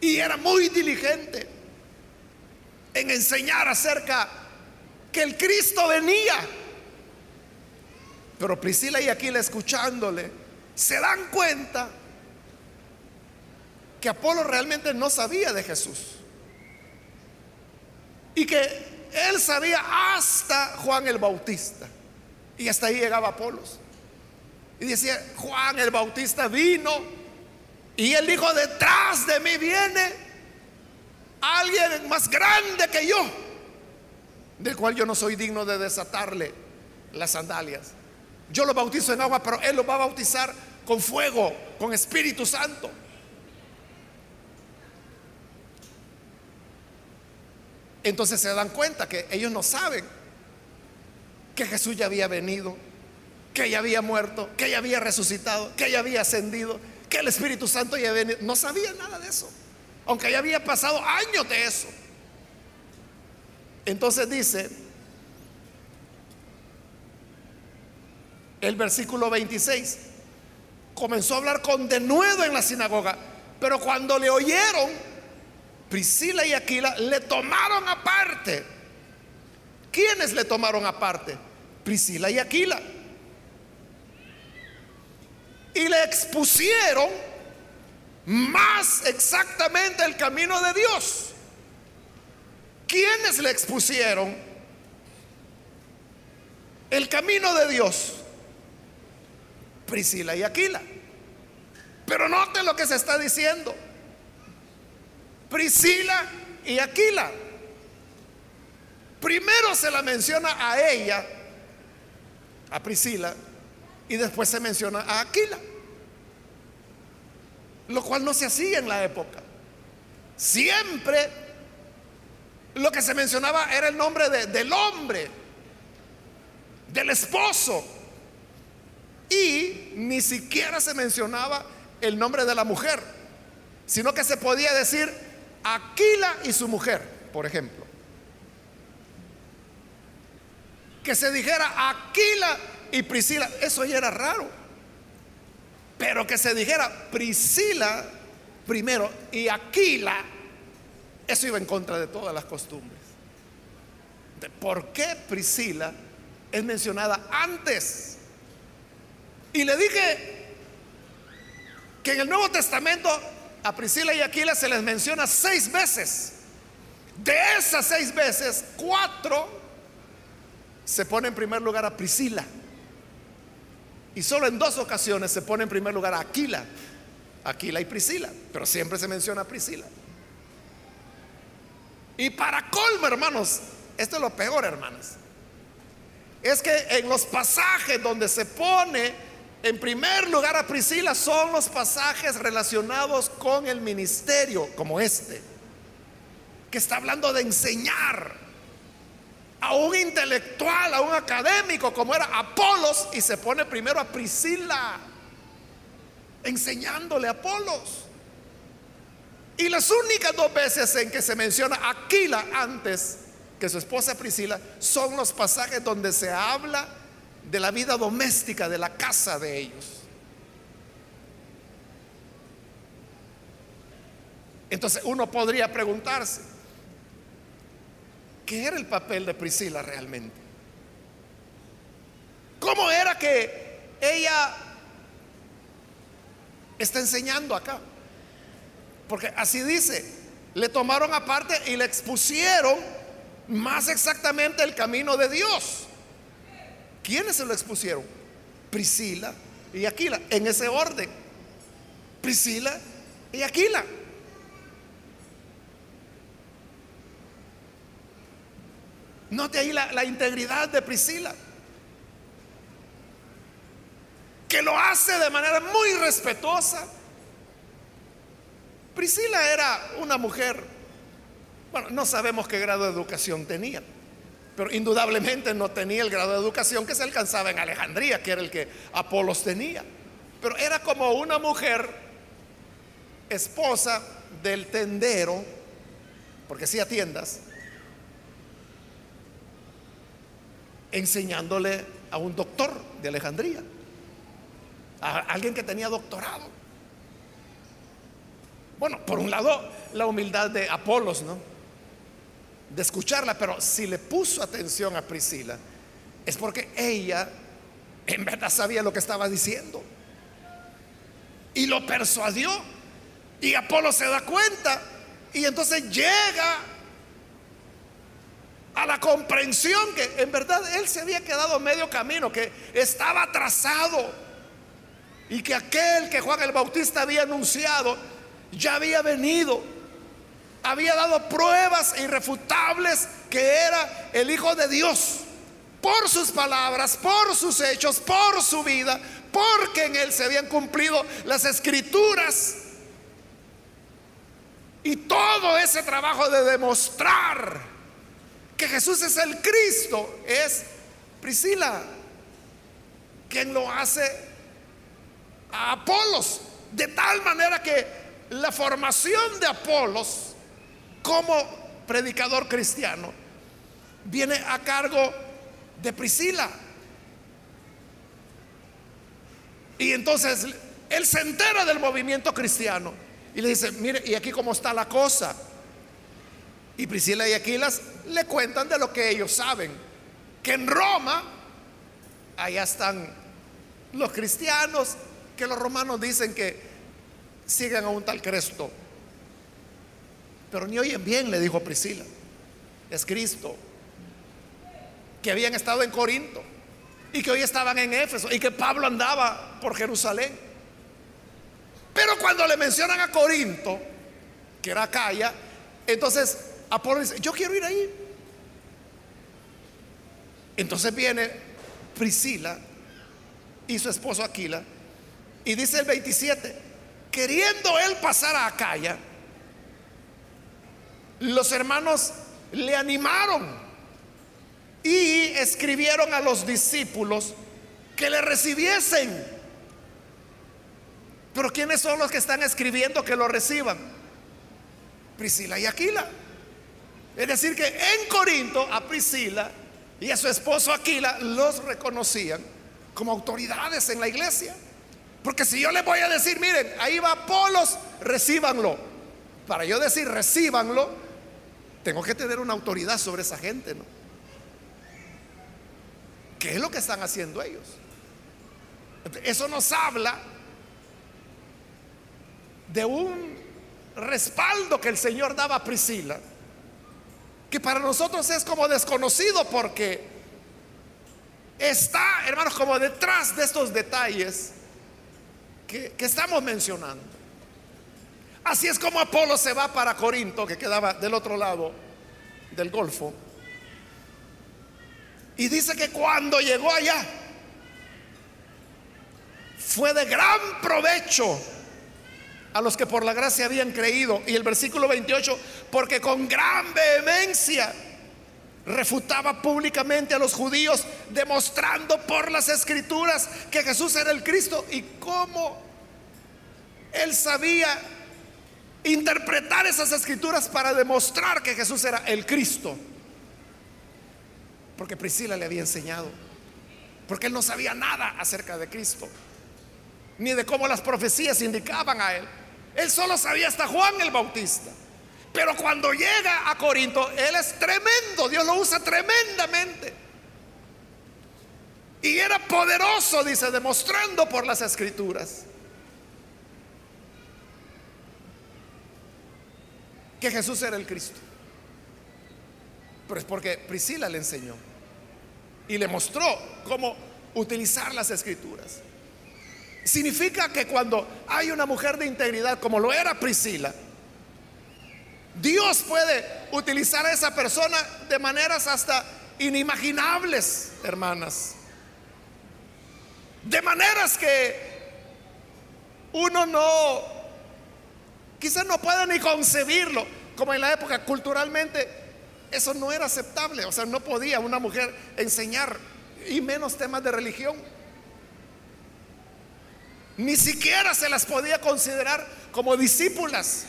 y era muy diligente en enseñar acerca que el Cristo venía pero Priscila y Aquila escuchándole, se dan cuenta que Apolo realmente no sabía de Jesús. Y que él sabía hasta Juan el Bautista. Y hasta ahí llegaba Apolos. Y decía, Juan el Bautista vino y él dijo, detrás de mí viene alguien más grande que yo, del cual yo no soy digno de desatarle las sandalias. Yo lo bautizo en agua, pero él lo va a bautizar con fuego, con Espíritu Santo. Entonces se dan cuenta que ellos no saben que Jesús ya había venido que ya había muerto, que ya había resucitado, que ya había ascendido, que el Espíritu Santo ya había venido. No sabían nada de eso, aunque ya había pasado años de eso. Entonces dice el versículo 26, comenzó a hablar con denuedo en la sinagoga, pero cuando le oyeron, Priscila y Aquila le tomaron aparte. ¿Quiénes le tomaron aparte? Priscila y Aquila. Y le expusieron más exactamente el camino de Dios. ¿Quiénes le expusieron el camino de Dios? Priscila y Aquila. Pero note lo que se está diciendo. Priscila y Aquila. Primero se la menciona a ella, a Priscila, y después se menciona a Aquila. Lo cual no se hacía en la época. Siempre lo que se mencionaba era el nombre del hombre, del esposo, y ni siquiera se mencionaba el nombre de la mujer, sino que se podía decir Aquila y su mujer, por ejemplo. Que se dijera Aquila y Priscila, eso ya era raro. Pero que se dijera Priscila primero y Aquila, eso iba en contra de todas las costumbres. ¿Por qué Priscila es mencionada antes? Y le dije que en el Nuevo Testamento a Priscila y Aquila se les menciona seis veces. De esas seis veces, cuatro se pone en primer lugar a Priscila. Y solo en dos ocasiones se pone en primer lugar a Aquila. Aquila y Priscila. Pero siempre se menciona a Priscila. Y para colmo, hermanos, esto es lo peor, hermanos. Es que en los pasajes donde se pone en primer lugar a Priscila son los pasajes relacionados con el ministerio, como este, que está hablando de enseñar a un intelectual, a un académico como era Apolos, y se pone primero a Priscila, enseñándole a Apolos. Y las únicas dos veces en que se menciona Aquila antes que su esposa Priscila son los pasajes donde se habla de la vida doméstica, de la casa de ellos. Entonces uno podría preguntarse, ¿qué era el papel de Priscila realmente? ¿Cómo era que ella está enseñando acá? Porque así dice, le tomaron aparte y le expusieron más exactamente el camino de Dios. ¿Quiénes se lo expusieron? Priscila y Aquila, en ese orden. Priscila y Aquila. Note ahí la, la, integridad de Priscila, que lo hace de manera muy respetuosa. Priscila era una mujer, bueno, no sabemos qué grado de educación tenía pero indudablemente no tenía el grado de educación que se alcanzaba en Alejandría, que era el que Apolos tenía. Pero era como una mujer esposa del tendero, porque hacía tiendas, enseñándole a un doctor de Alejandría, a alguien que tenía doctorado. Bueno, por un lado, la humildad de Apolos, ¿no? de escucharla, pero si le puso atención a Priscila, es porque ella en verdad sabía lo que estaba diciendo. Y lo persuadió. Y Apolo se da cuenta. Y entonces llega a la comprensión que en verdad él se había quedado medio camino, que estaba atrasado. Y que aquel que Juan el Bautista había anunciado ya había venido había dado pruebas irrefutables que era el Hijo de Dios. Por sus palabras, por sus hechos, por su vida, porque en él se habían cumplido las escrituras. Y todo ese trabajo de demostrar que Jesús es el Cristo, es Priscila, quien lo hace a Apolos, de tal manera que la formación de Apolos como predicador cristiano viene a cargo de Priscila. Y entonces él se entera del movimiento cristiano y le dice, mire, ¿y aquí cómo está la cosa? Y Priscila y Aquilas le cuentan de lo que ellos saben, que en Roma, allá están los cristianos, que los romanos dicen que siguen a un tal Cristo. Pero ni oyen bien, le dijo Priscila, es Cristo, que habían estado en Corinto y que hoy estaban en Éfeso y que Pablo andaba por Jerusalén. Pero cuando le mencionan a Corinto, que era Acaya, entonces Apolo dice, yo quiero ir ahí. Entonces viene Priscila y su esposo Aquila y dice el 27, queriendo él pasar a Acaya, los hermanos le animaron y escribieron a los discípulos que le recibiesen. Pero ¿quiénes son los que están escribiendo que lo reciban? Priscila y Aquila. Es decir, que en Corinto a Priscila y a su esposo Aquila los reconocían como autoridades en la iglesia. Porque si yo les voy a decir, miren, ahí va Apolos, recíbanlo. Para yo decir recíbanlo, tengo que tener una autoridad sobre esa gente, ¿no? ¿Qué es lo que están haciendo ellos? Eso nos habla de un respaldo que el Señor daba a Priscila, que para nosotros es como desconocido porque está, hermanos, como detrás de estos detalles que, que estamos mencionando. Así es como Apolo se va para Corinto, que quedaba del otro lado del Golfo. Y dice que cuando llegó allá, fue de gran provecho a los que por la gracia habían creído. Y el versículo 28, porque con gran vehemencia refutaba públicamente a los judíos, demostrando por las escrituras que Jesús era el Cristo y cómo él sabía interpretar esas escrituras para demostrar que Jesús era el Cristo. Porque Priscila le había enseñado. Porque él no sabía nada acerca de Cristo. Ni de cómo las profecías indicaban a él. Él solo sabía hasta Juan el Bautista. Pero cuando llega a Corinto, él es tremendo. Dios lo usa tremendamente. Y era poderoso, dice, demostrando por las escrituras. Que Jesús era el Cristo. Pero es porque Priscila le enseñó y le mostró cómo utilizar las escrituras. Significa que cuando hay una mujer de integridad como lo era Priscila, Dios puede utilizar a esa persona de maneras hasta inimaginables, hermanas. De maneras que uno no, quizás no pueda ni concebirlo, como en la época culturalmente eso no era aceptable, o sea, no podía una mujer enseñar y menos temas de religión. Ni siquiera se las podía considerar como discípulas.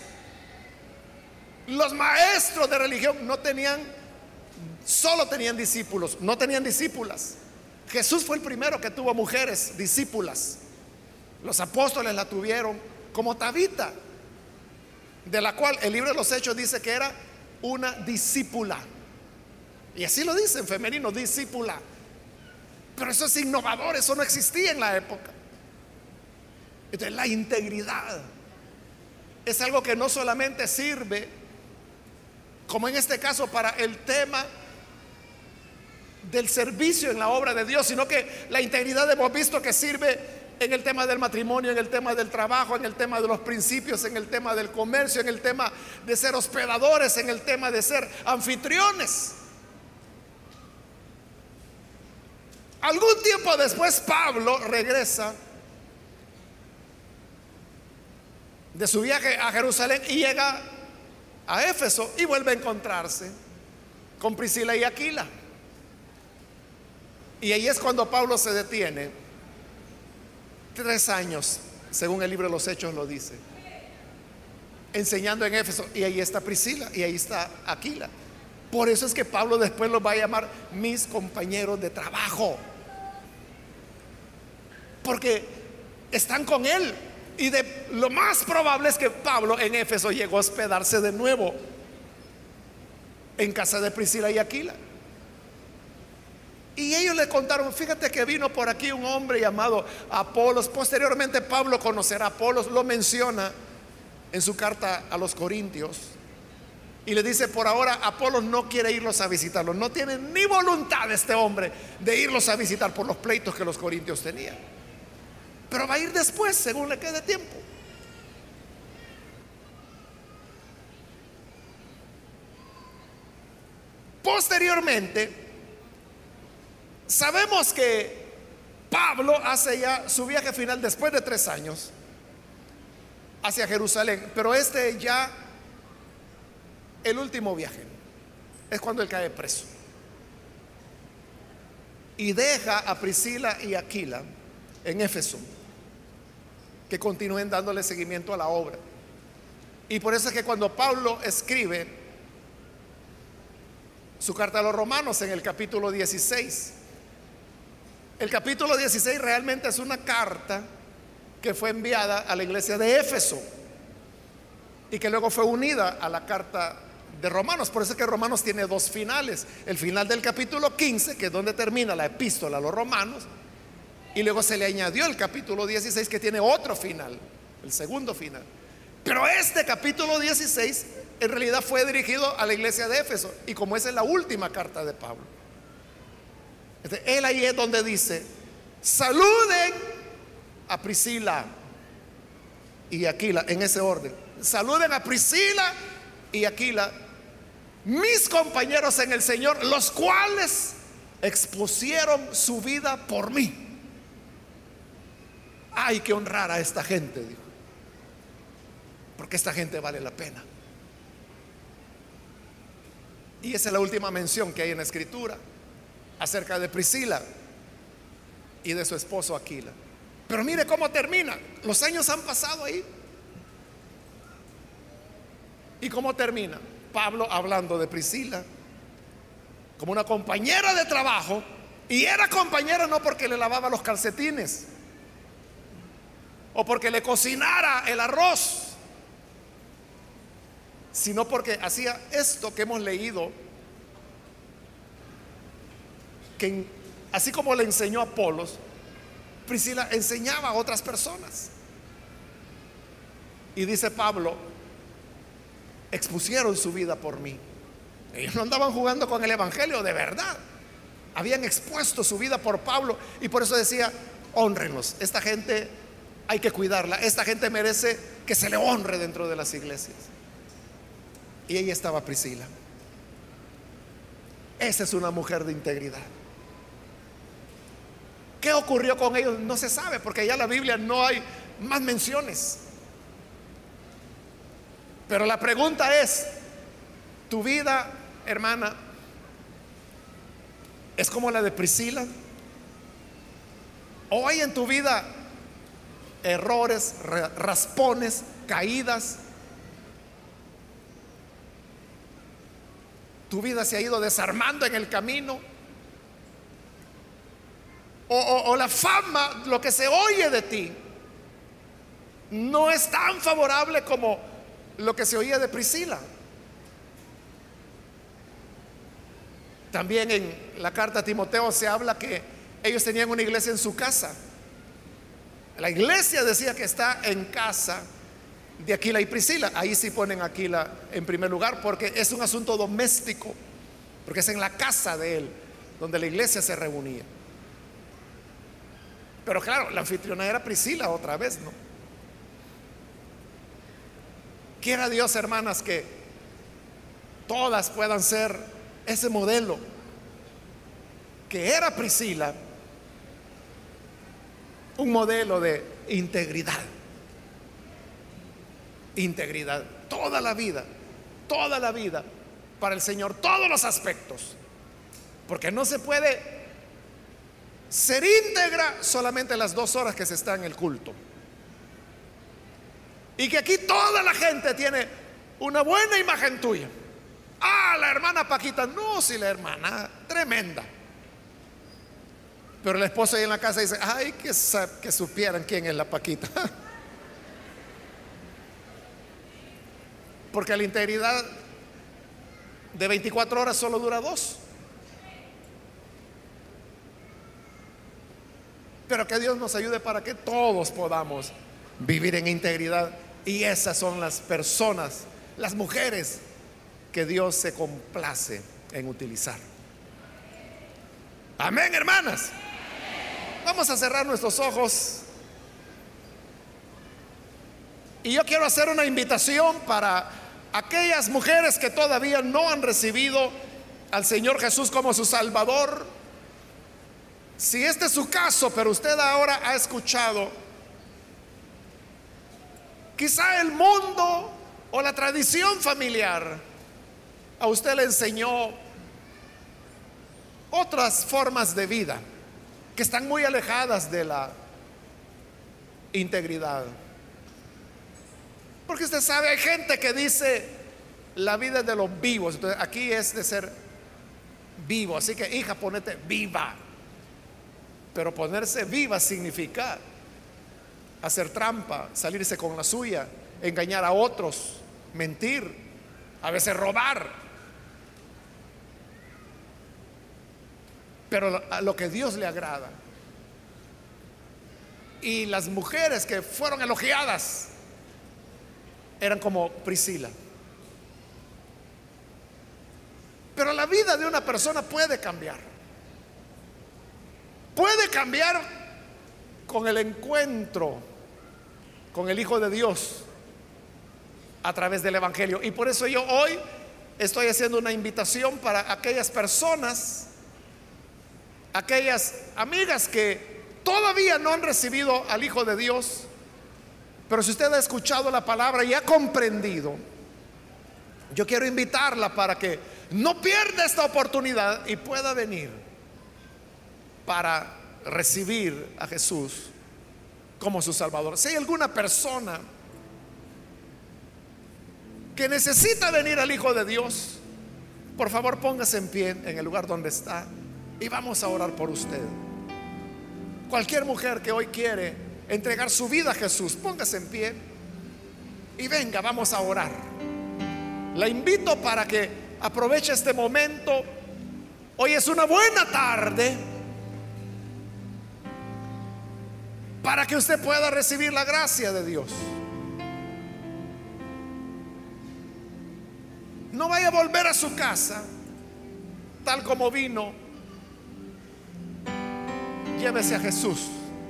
Los maestros de religión no tenían, solo tenían discípulos, no tenían discípulas. Jesús fue el primero que tuvo mujeres discípulas. Los apóstoles la tuvieron como Tabita, de la cual el libro de los Hechos dice que era una discípula. Y así lo dice en femenino, discípula. Pero eso es innovador, eso no existía en la época. Entonces la integridad es algo que no solamente sirve, como en este caso, para el tema del servicio en la obra de Dios, sino que la integridad hemos visto que sirve en el tema del matrimonio, en el tema del trabajo, en el tema de los principios, en el tema del comercio, en el tema de ser hospedadores, en el tema de ser anfitriones. Algún tiempo después Pablo regresa de su viaje a Jerusalén y llega a Éfeso y vuelve a encontrarse con Priscila y Aquila. Y ahí es cuando Pablo se detiene. Tres años, según el libro de los Hechos lo dice. Enseñando en Éfeso. Y ahí está Priscila y ahí está Aquila. Por eso es que Pablo después los va a llamar mis compañeros de trabajo. Porque están con él. Y de, lo más probable es que Pablo en Éfeso llegó a hospedarse de nuevo en casa de Priscila y Aquila. Y ellos le contaron, fíjate que vino por aquí un hombre llamado Apolos. Posteriormente Pablo conocerá a Apolos, lo menciona en su carta a los Corintios. Y le dice, por ahora Apolos no quiere irlos a visitarlos. No tiene ni voluntad este hombre de irlos a visitar por los pleitos que los corintios tenían. Pero va a ir después, según le quede tiempo. Posteriormente, sabemos que Pablo hace ya su viaje final después de tres años hacia Jerusalén, pero este ya el último viaje es cuando él cae preso y deja a Priscila y Aquila en Éfeso que continúen dándole seguimiento a la obra. Y por eso es que cuando Pablo escribe su carta a los romanos en el capítulo 16, el capítulo 16 realmente es una carta que fue enviada a la iglesia de Éfeso y que luego fue unida a la carta de Romanos. Por eso es que Romanos tiene dos finales. El final del capítulo 15, que es donde termina la epístola a los romanos, y luego se le añadió el capítulo 16 que tiene otro final, el segundo final. Pero este capítulo 16 en realidad fue dirigido a la iglesia de Éfeso y como esa es la última carta de Pablo. él ahí es donde dice, saluden a Priscila y Aquila, en ese orden. Saluden a Priscila y Aquila, mis compañeros en el Señor, los cuales expusieron su vida por mí hay que honrar a esta gente, dijo. Porque esta gente vale la pena. Y esa es la última mención que hay en la escritura acerca de Priscila y de su esposo Aquila. Pero mire cómo termina. Los años han pasado ahí. ¿Y cómo termina? Pablo hablando de Priscila como una compañera de trabajo. Y era compañera no porque le lavaba los calcetines o porque le cocinara el arroz, sino porque hacía esto que hemos leído, que así como le enseñó a Apolos, Priscila enseñaba a otras personas. Y dice Pablo, expusieron su vida por mí. Ellos no andaban jugando con el Evangelio de verdad. Habían expuesto su vida por Pablo y por eso decía, honrenlos. Esta gente hay que cuidarla. Esta gente merece que se le honre dentro de las iglesias. Y ella estaba Priscila. Esa es una mujer de integridad. ¿Qué ocurrió con ellos? No se sabe, porque ya en la Biblia no hay más menciones. Pero la pregunta es, ¿tu vida, hermana, es como la de Priscila? ¿O hay en tu vida errores, raspones, caídas. Tu vida se ha ido desarmando en el camino. O, la fama, lo que se oye de ti, no es tan favorable como lo que se oía de Priscila. También en la carta a Timoteo se habla que ellos tenían una iglesia en su casa. La iglesia decía que está en casa de Aquila y Priscila. Ahí sí ponen Aquila en primer lugar porque es un asunto doméstico, porque es en la casa de él donde la iglesia se reunía. Pero claro, la anfitriona era Priscila otra vez, ¿no? Quiera Dios, hermanas, que todas puedan ser ese modelo que era Priscila un modelo de integridad. Integridad. Toda la vida, toda la vida para el Señor todos los aspectos. Porque no se puede ser íntegra solamente las dos horas que se está en el culto. Y que aquí toda la gente tiene una buena imagen tuya. Ah, la hermana Paquita. No, si la hermana, tremenda. Pero la esposa ahí en la casa dice, ay, que, que supieran quién es la Paquita. Porque la integridad de 24 horas solo dura dos. Pero que Dios nos ayude para que todos podamos vivir en integridad. Y esas son las personas, las mujeres que Dios se complace en utilizar. Amén, hermanas. Vamos a cerrar nuestros ojos. Y yo quiero hacer una invitación para aquellas mujeres que todavía no han recibido al Señor Jesús como su Salvador. Si este es su caso, pero usted ahora ha escuchado, quizá el mundo o la tradición familiar a usted le enseñó otras formas de vida que están muy alejadas de la integridad. Porque usted sabe, hay gente que dice la vida es de los vivos. Entonces aquí es de ser vivo. Así que hija, ponete viva. Pero ponerse viva significa hacer trampa, salirse con la suya, engañar a otros, mentir, a veces robar. Pero a lo que Dios le agrada. Y las mujeres que fueron elogiadas eran como Priscila. Pero la vida de una persona puede cambiar. Puede cambiar con el encuentro con el Hijo de Dios a través del Evangelio. Y por eso yo hoy estoy haciendo una invitación para aquellas personas aquellas amigas que todavía no han recibido al Hijo de Dios, pero si usted ha escuchado la palabra y ha comprendido, yo quiero invitarla para que no pierda esta oportunidad y pueda venir para recibir a Jesús como su Salvador. Si hay alguna persona que necesita venir al Hijo de Dios, por favor póngase en pie en el lugar donde está y vamos a orar por usted. Cualquier mujer que hoy quiere entregar su vida a Jesús, póngase en pie y venga, vamos a orar. La invito para que aproveche este momento. Hoy es una buena tarde para que usted pueda recibir la gracia de Dios. No vaya a volver a su casa tal como vino llévese a Jesús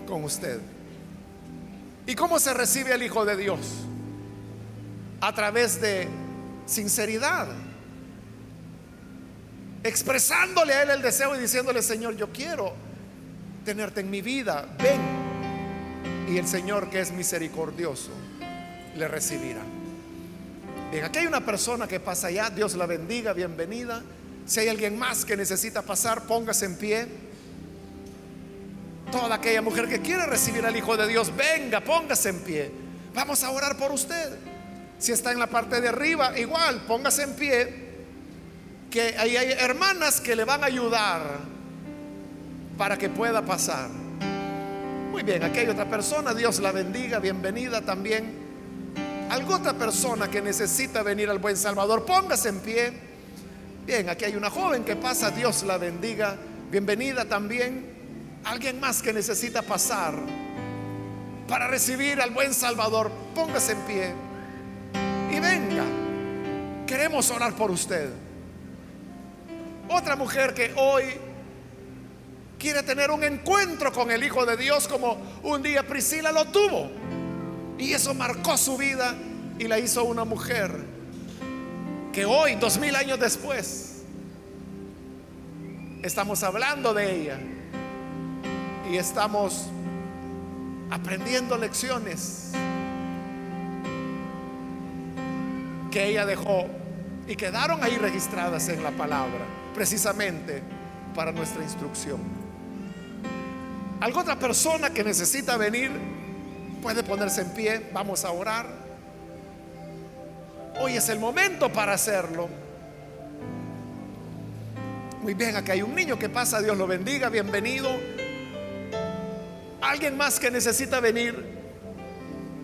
con usted. ¿Y cómo se recibe el Hijo de Dios? A través de sinceridad. Expresándole a Él el deseo y diciéndole, Señor, yo quiero tenerte en mi vida. Ven. Y el Señor que es misericordioso le recibirá. Bien, aquí hay una persona que pasa allá. Dios la bendiga, bienvenida. Si hay alguien más que necesita pasar, póngase en pie. Toda aquella mujer que quiere recibir al Hijo de Dios, venga, póngase en pie. Vamos a orar por usted. Si está en la parte de arriba, igual, póngase en pie. Que ahí hay hermanas que le van a ayudar para que pueda pasar. Muy bien, aquí hay otra persona, Dios la bendiga, bienvenida también. Alguna otra persona que necesita venir al buen Salvador, póngase en pie. Bien, aquí hay una joven que pasa, Dios la bendiga, bienvenida también. Alguien más que necesita pasar para recibir al buen Salvador, póngase en pie y venga. Queremos orar por usted. Otra mujer que hoy quiere tener un encuentro con el Hijo de Dios como un día Priscila lo tuvo. Y eso marcó su vida y la hizo una mujer que hoy, dos mil años después, estamos hablando de ella y estamos aprendiendo lecciones que ella dejó y quedaron ahí registradas en la palabra, precisamente para nuestra instrucción. ¿Alguna otra persona que necesita venir puede ponerse en pie? Vamos a orar. Hoy es el momento para hacerlo. Muy bien, aquí hay un niño que pasa, Dios lo bendiga, bienvenido. Alguien más que necesita venir.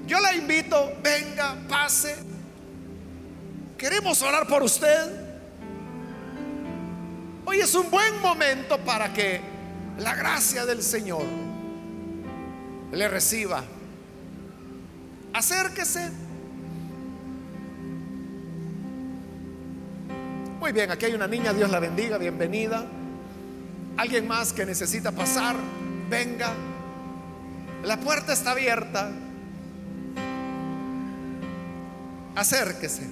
Yo la invito, venga, pase. Queremos orar por usted. Hoy es un buen momento para que la gracia del Señor le reciba. Acérquese. Muy bien, aquí hay una niña, Dios la bendiga, bienvenida. Alguien más que necesita pasar, venga. La puerta está abierta. Acérquese.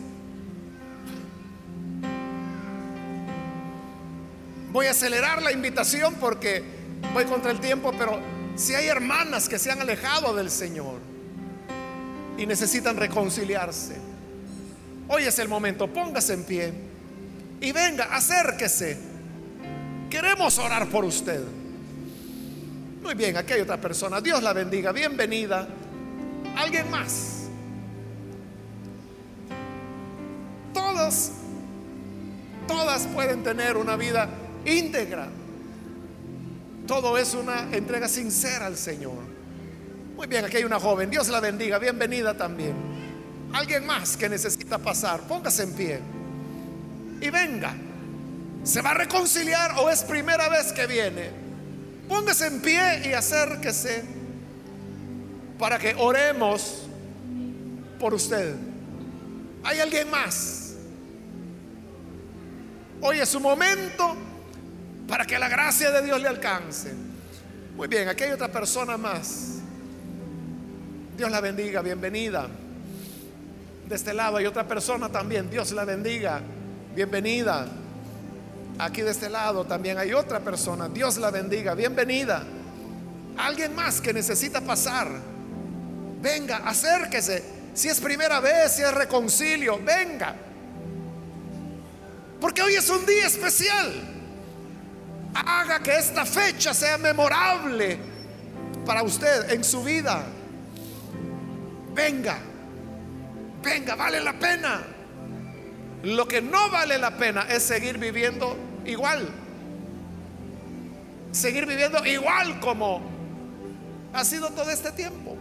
Voy a acelerar la invitación porque voy contra el tiempo, pero si hay hermanas que se han alejado del Señor y necesitan reconciliarse, hoy es el momento, póngase en pie y venga, acérquese. Queremos orar por usted. Muy bien, aquí hay otra persona. Dios la bendiga, bienvenida. ¿Alguien más? Todos, todas pueden tener una vida íntegra. Todo es una entrega sincera al Señor. Muy bien, aquí hay una joven. Dios la bendiga. Bienvenida también. Alguien más que necesita pasar. Póngase en pie. Y venga. ¿Se va a reconciliar o es primera vez que viene? Póngase en pie y acérquese para que oremos por usted. ¿Hay alguien más? Hoy es su momento para que la gracia de Dios le alcance. Muy bien, aquí hay otra persona más. Dios la bendiga, bienvenida. De este lado hay otra persona también. Dios la bendiga, bienvenida. Aquí de este lado también hay otra persona. Dios la bendiga, bienvenida. Alguien más que necesita pasar. Venga, acérquese. Si es primera vez, si es reconcilio, venga. Porque hoy es un día especial haga que esta fecha sea memorable para usted en su vida. Venga, venga, vale la pena. Lo que no vale la pena es seguir viviendo igual. Seguir viviendo igual como ha sido todo este tiempo.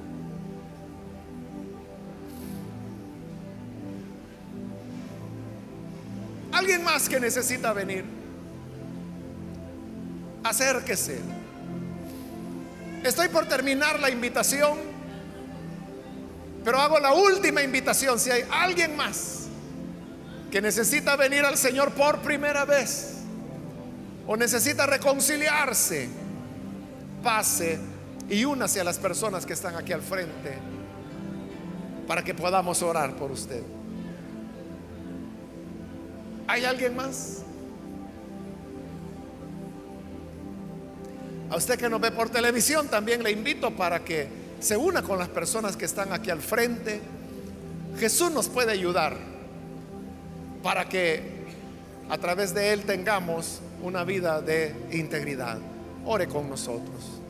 Alguien más que necesita venir acérquese. Estoy por terminar la invitación, pero hago la última invitación. Si hay alguien más que necesita venir al Señor por primera vez o necesita reconciliarse, pase y únase a las personas que están aquí al frente para que podamos orar por usted. ¿Hay alguien más? A usted que nos ve por televisión también le invito para que se una con las personas que están aquí al frente. Jesús nos puede ayudar para que a través de Él tengamos una vida de integridad. Ore con nosotros.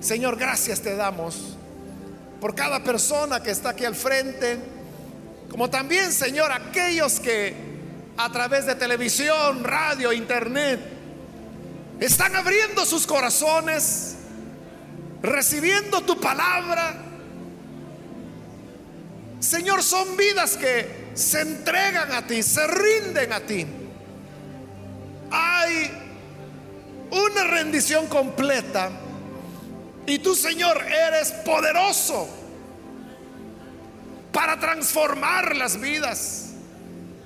Señor, gracias te damos por cada persona que está aquí al frente, como también, Señor, aquellos que a través de televisión, radio, internet, están abriendo sus corazones, recibiendo tu palabra. Señor, son vidas que se entregan a ti, se rinden a ti. Una rendición completa y tú, Señor, eres poderoso para transformar las vidas,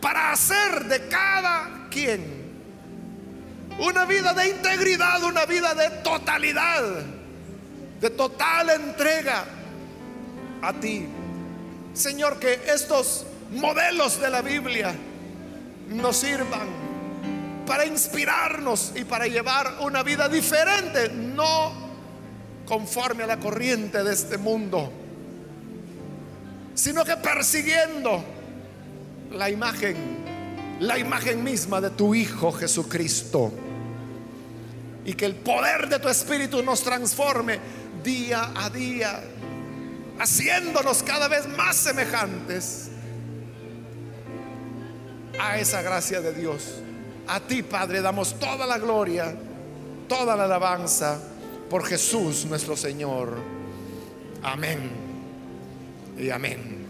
para hacer de cada quien una vida de integridad, una vida de totalidad, de total entrega a ti. Señor, que estos modelos de la Biblia nos sirvan para inspirarnos y para llevar una vida diferente, no conforme a la corriente de este mundo, sino que persiguiendo la imagen la imagen misma de tu Hijo Jesucristo. Y que el poder de tu Espíritu nos transforme día a día, haciéndonos cada vez más semejantes a esa gracia de Dios. A ti, Padre, damos toda la gloria, toda la alabanza por Jesús nuestro Señor. Amén y amén.